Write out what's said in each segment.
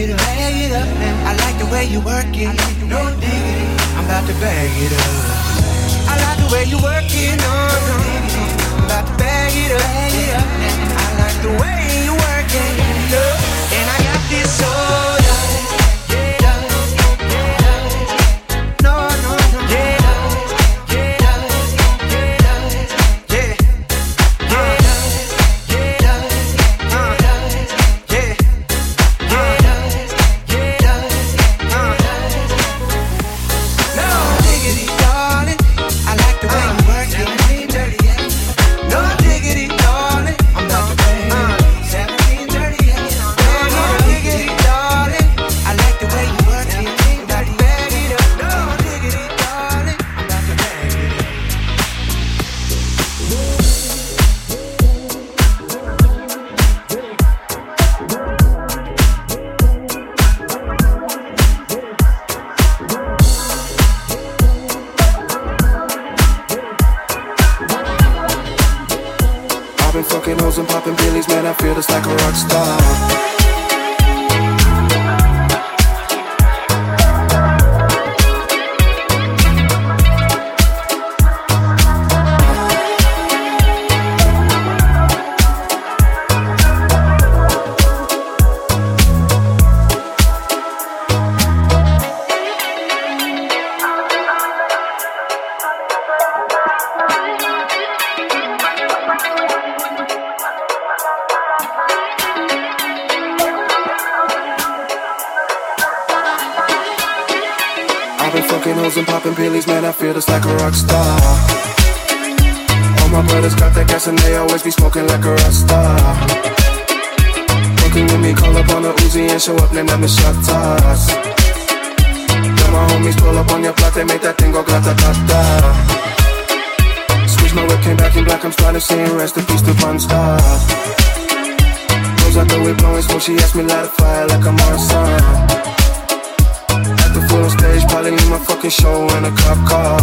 it up, bag it up. I like the way you work it, no diggity. I'm about to bag it up. I like the way you work it, no, no. I'm about to bag it up. I like the way. I've been fucking hoes and popping pillies, man, I feel just like a rock star. All my brothers got that gas and they always be smoking like a rock star. Fucking with me, call up on the Uzi and show up, then I'm the shot toss. Got my homies pull up on your block, they make that thing go grata ta ta. Switch my whip, came back in black, I'm starting seeing rest in peace to Bon Scott. Rose out the whip, blowing smoke, she asked me light a fire like I'm on sun bitch probably need my fucking show and a cop car.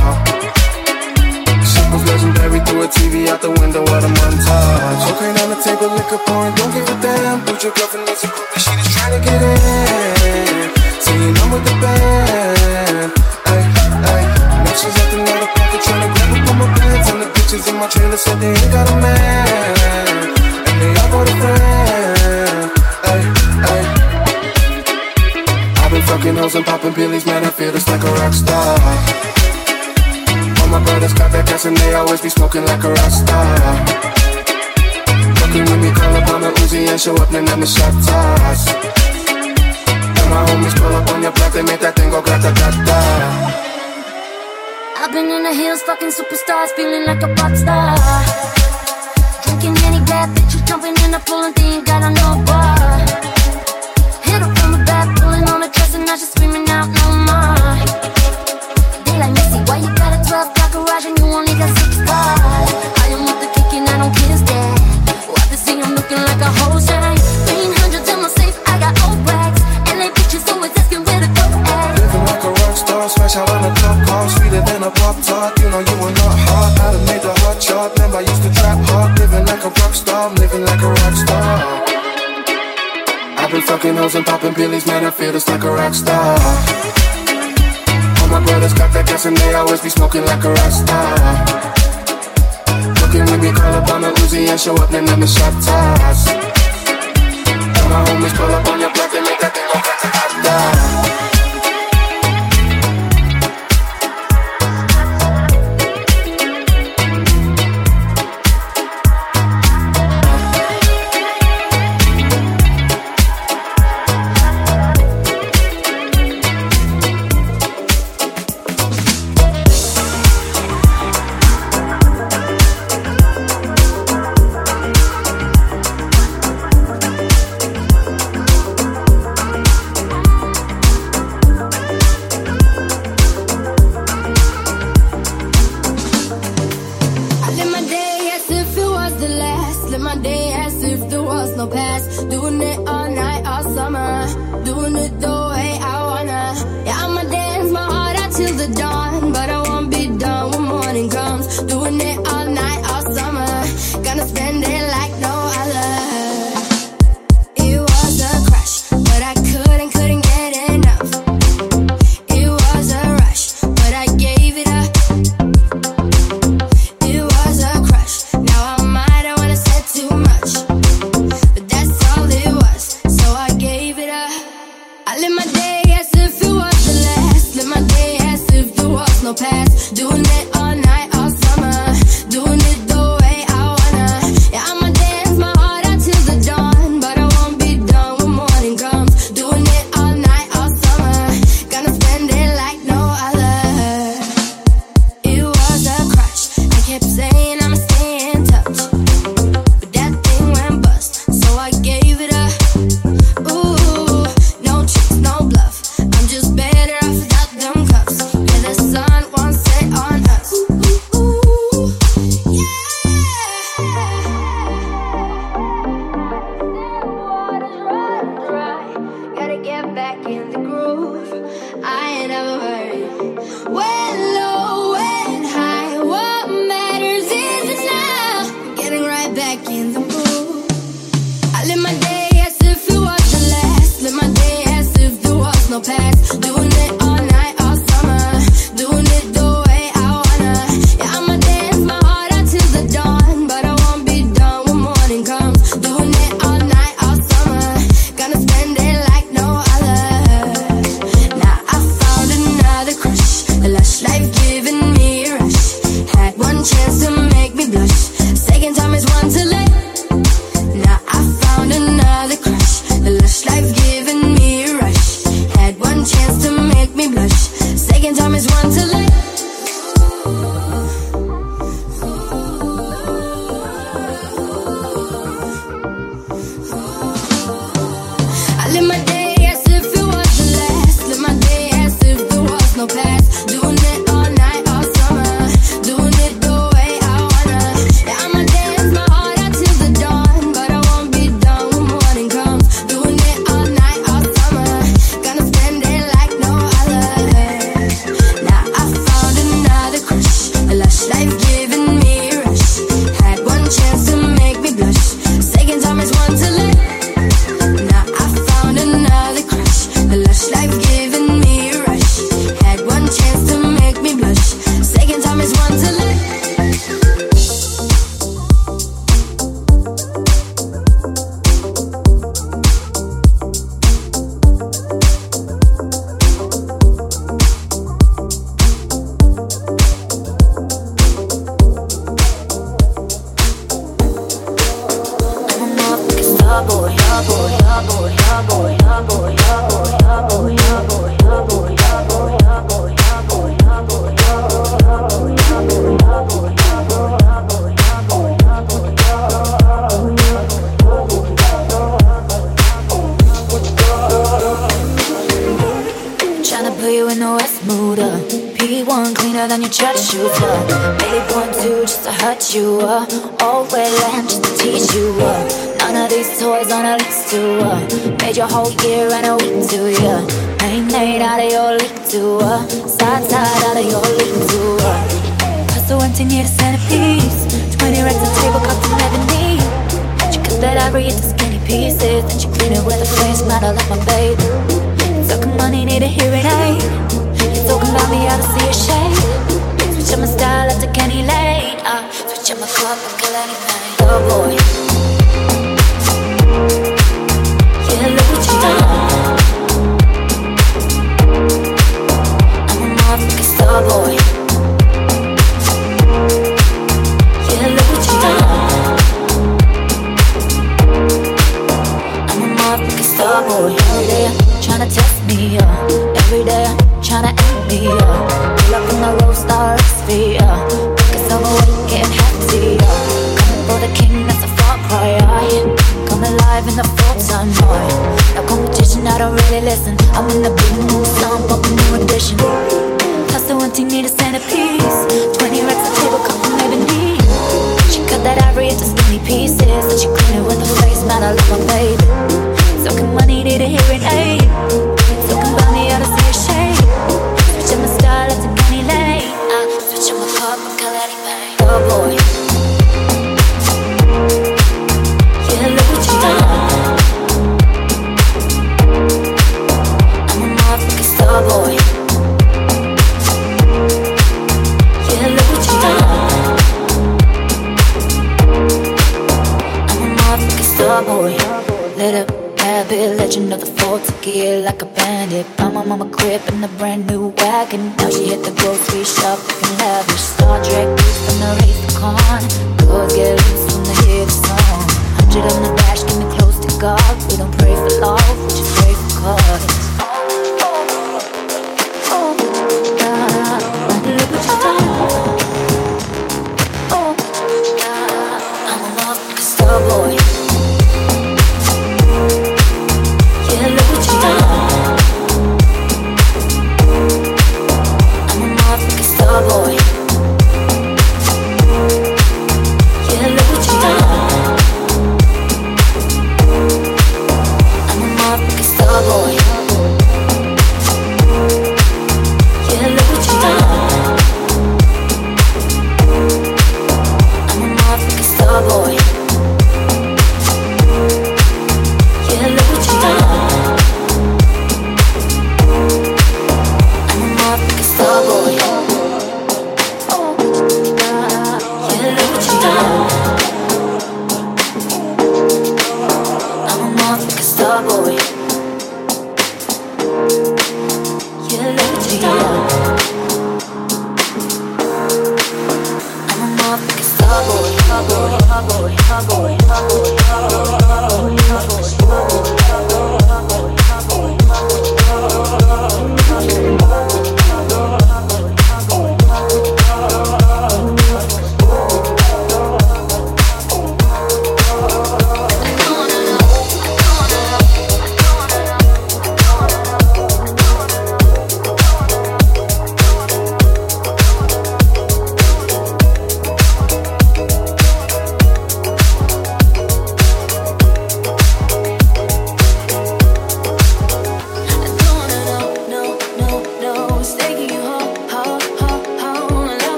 Shit was legendary through a TV out the window while I'm montage. Cocaine on the table, liquor pouring, don't give a damn. Put your girlfriend needs a groupie, she just trying to get in. Singing, I'm with the band. Ay, ay. Now she's at the other pocket trying to grab up on my pants. And the bitches in my trailer said they ain't got a man. And they all got a friend. Fucking hoes and popping pillies, man, I feel just like a rock star. All my brothers got that gas and they always be smoking like a rock star. Fucking with me, call up on a Uzi and show up, man, I'm a shot toss. And my homies pull up on your block, they make that thing go grata grata. I've been in the hills, fucking superstars, feeling like a pop star. Drinking any bad bitch, you jumping in the pool and they ain't got no bar. Hit up from the back, pulling on the not just screaming out no more. They like why you got a 12 car garage and you only got six cars? I the I don't see I'm looking like a whole shine? 300 in my safe, I got old and they always asking where to go at. Living like a rock star, smash out on the sweeter than a pop tart. You know you are not I made the hot chart. Used to trap living like a rock star, I'm living like a rock star been fucking hoes and popping pillies, man, I feel just like a rock star. All my brothers got that gas and they always be smoking like a rock star. Looking when we call up on the Uzi and show up, then I'm the shot toss. All my homies pull up on your block and make that thing go crack need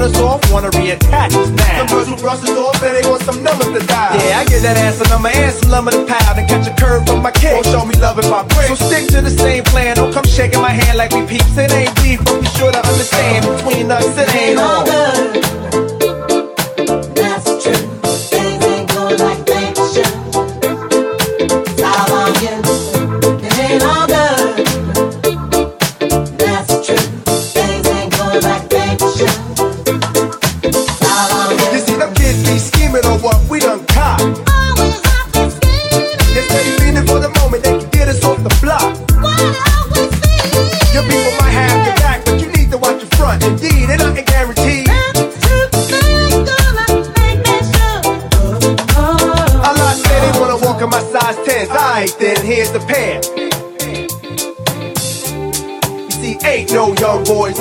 cut us off, wanna reattach us now. Some girls who brush us off and they want some numbers to die. Yeah, I get that ass a number and some lumber to pile. to catch a curve from my kid. Won't show me love if I break. So stick to the same plan. Don't come shaking my hand like we peeps. It ain't beef, but be sure to understand between us it ain't.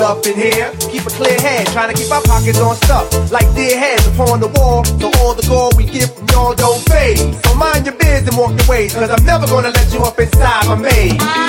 up in here. Keep a clear head, trying to keep our pockets on stuff. Like dear heads upon the wall, so all the gold we get from y'all don't fade. So mind your biz and walk your ways, cause I'm never gonna let you up inside my maze.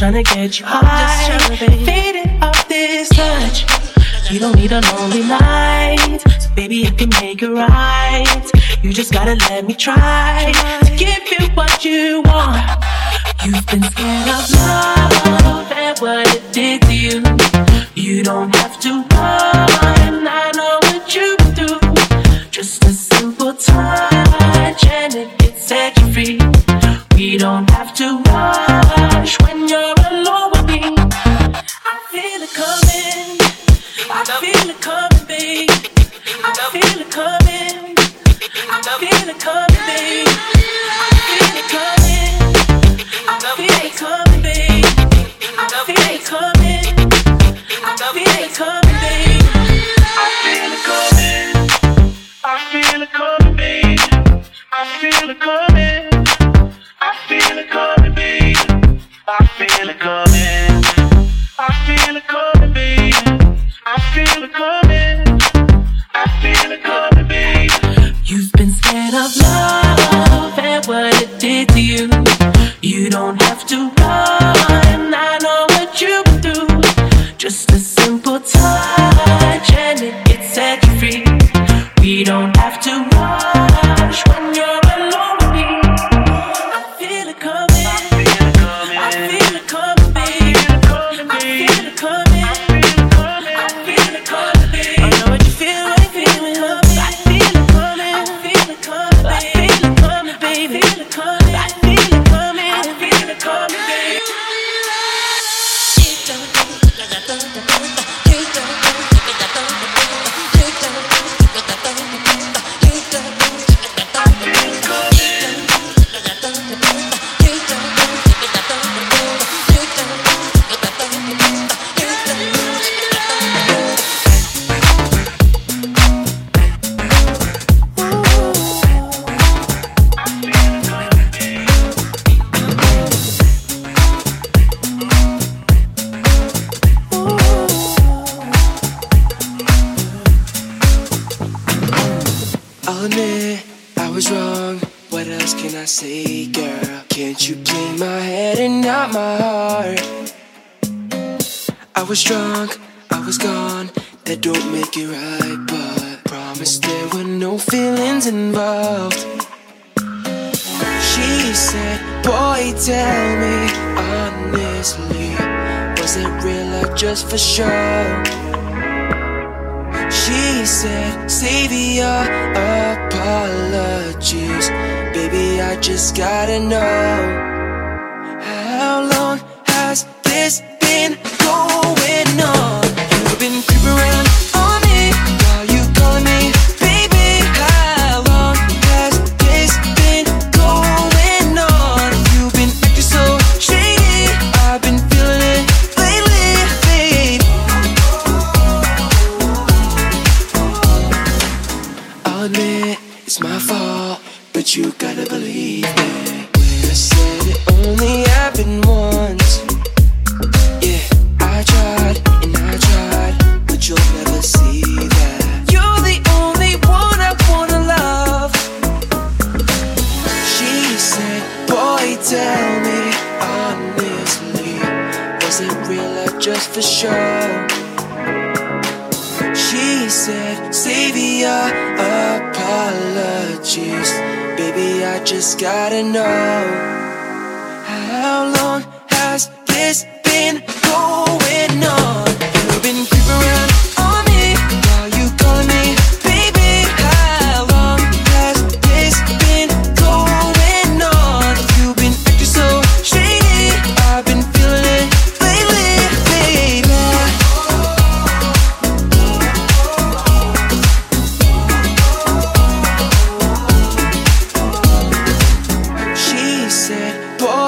tryna get you high. it off this touch. You don't need a lonely night, so baby I can make it right. You just gotta let me try to give you what you want. You've been scared of love and what it did to you. You don't have to. Time. Feelings involved. She said, Boy, tell me honestly, was it real or just for show? She said, Save your apologies, baby. I just gotta know gotta know.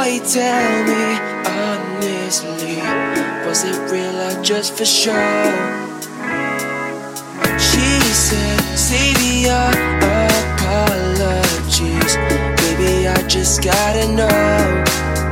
Boy, tell me honestly, was it real or just for show? She said, Save your apologies, baby. I just gotta know.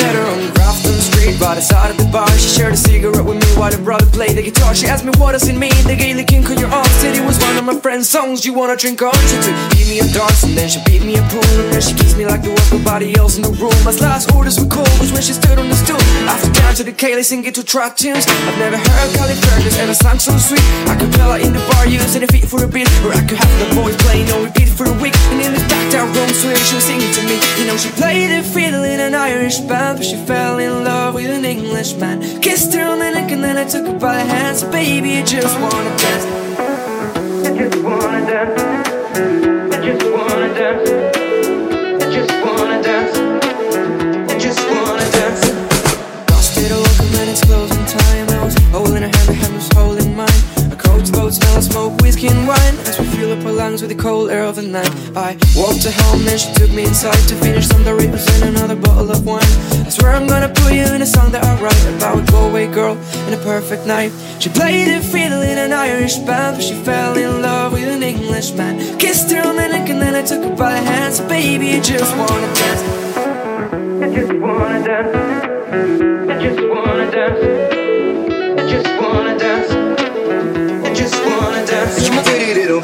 I by the side of the bar. She shared a cigarette with me while her brother played the guitar. She asked me what does it mean, the Gaelic ink on your arm. Said it was one of my friend's songs. You wanna drink on? She took give me a dance and then she beat me a pool and then she kissed me like there was nobody else in the room. My last orders were cold was when she stood on the stool. After down to the Gaelic singing to trad tunes. I've never heard Carrickfergus ever sang so sweet. I could tell her in the bar using a feet for a beat, or I could have the boys playing on repeat for a week. And in the dark down room, swear she was singing to me. You know she played the fiddle in an Irish band, but she fell in love with an Englishman. Kissed her on the neck and then I took her by the hands. Baby, I just wanna dance. I just wanna dance. I just wanna dance. I just wanna dance. I just wanna dance. Lost it all, and it's closing time. I was holding her hand, her hand was holding mine. A cold boat smell of smoke, whiskey and wine. Lungs with the cold air of the night. I walked her home, and she took me inside to finish some Doritos and another bottle of wine. I swear I'm gonna put you in a song that I write about a Galway girl and a perfect night. She played the fiddle in an Irish band, but she fell in love with an Englishman. Kissed her on the neck and then I took her by the hands. Baby, I just wanna dance. I just wanna dance. I just wanna dance. I just wanna dance. I just wanna dance.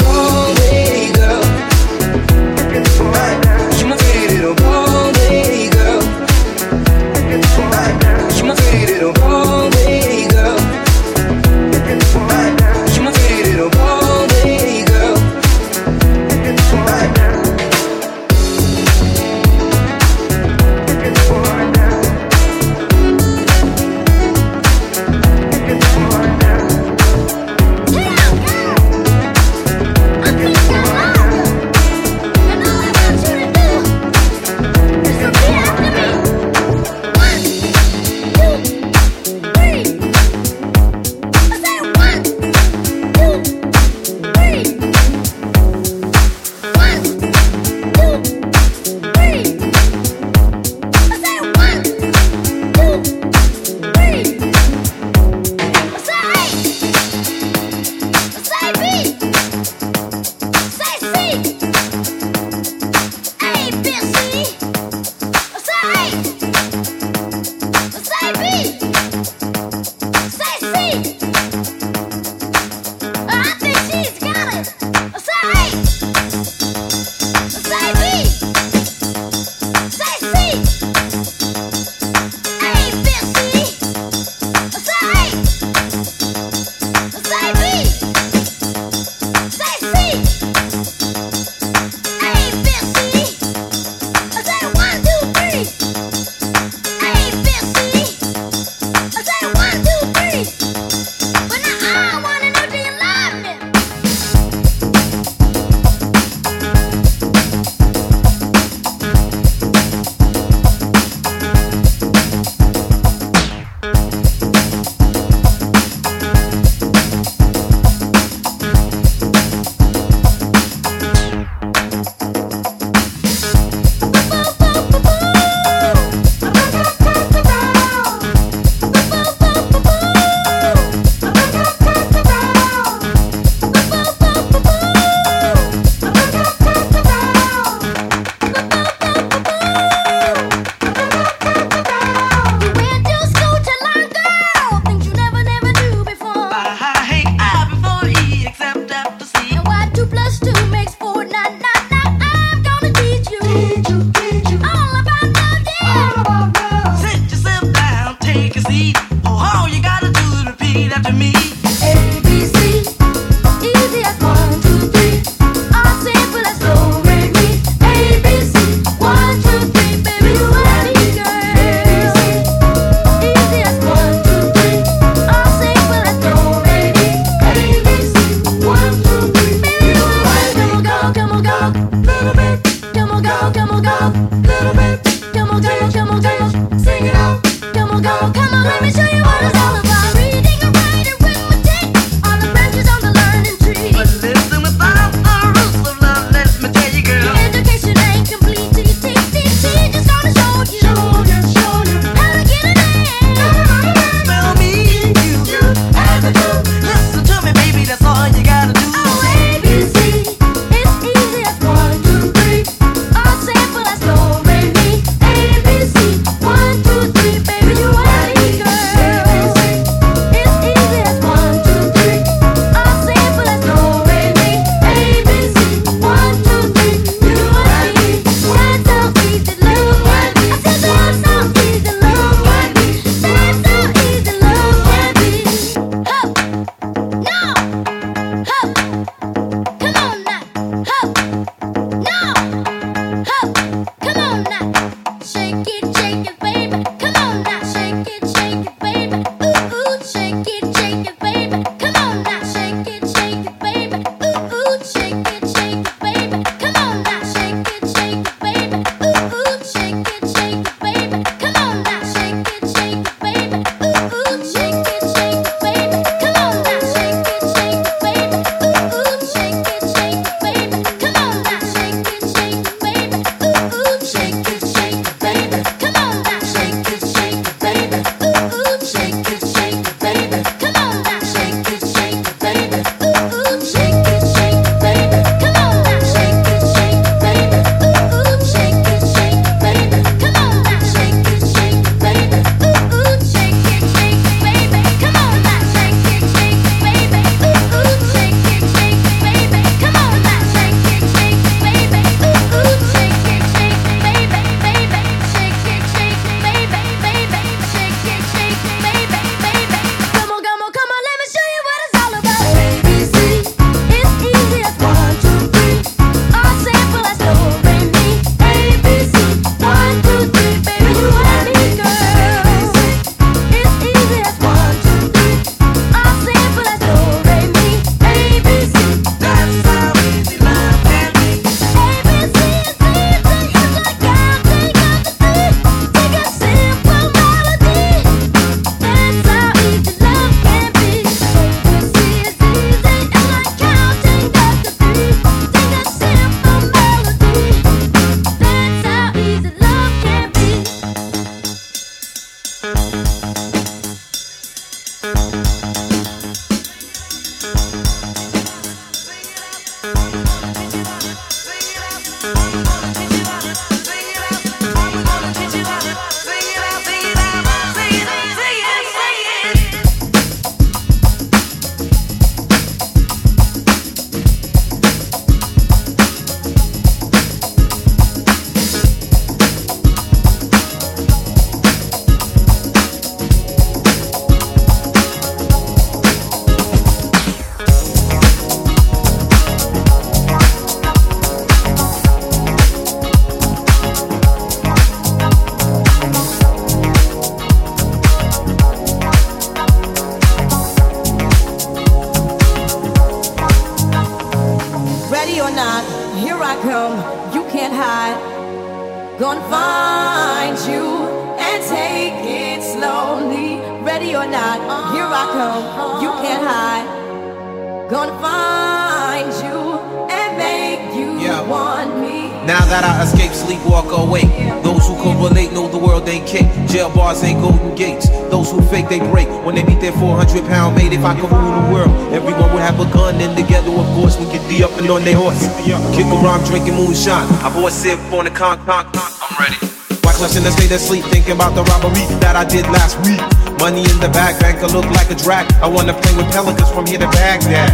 Moonshine. I bought sip on the con, con, con. I'm ready. Wyclef's in a state of sleep, thinking about the robbery that I did last week. Money in the bag, banker look like a drag. I wanna play with pelicans from here to Baghdad.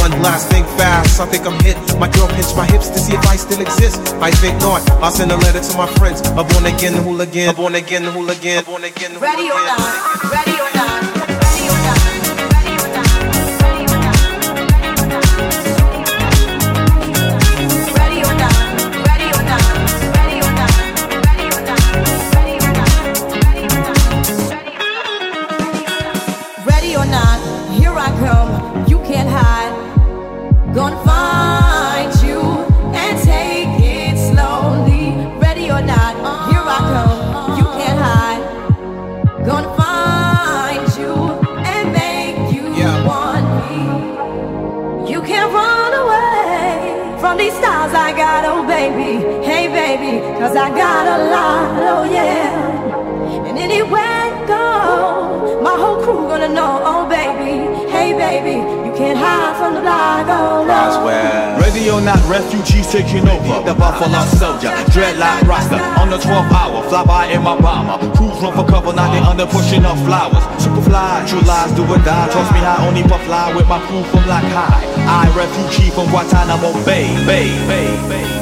One last thing fast, I think I'm hit. My girl pinched my hips to see if I still exist. I think not. I'll send a letter to my friends. A born again hooligan, a born again hooligan, a born again hooligan. Ready or not, ready or not, baby. Hey baby, cause I got a lot, oh yeah. And anywhere you go, my whole crew gonna know, oh baby. Hey baby, you can't hide from the block, oh no. Ready or not, refugees taking over. The Buffalo Soldier, dreadlock roster. On the 12th hour, fly by in my bomber. Crews run for cover, now they under pushing up flowers. Superfly, true lies do or die. Trust me, I only puff fly with my crew from Black High. I refugee from Guantanamo Bay, Bay, Bay, Bay.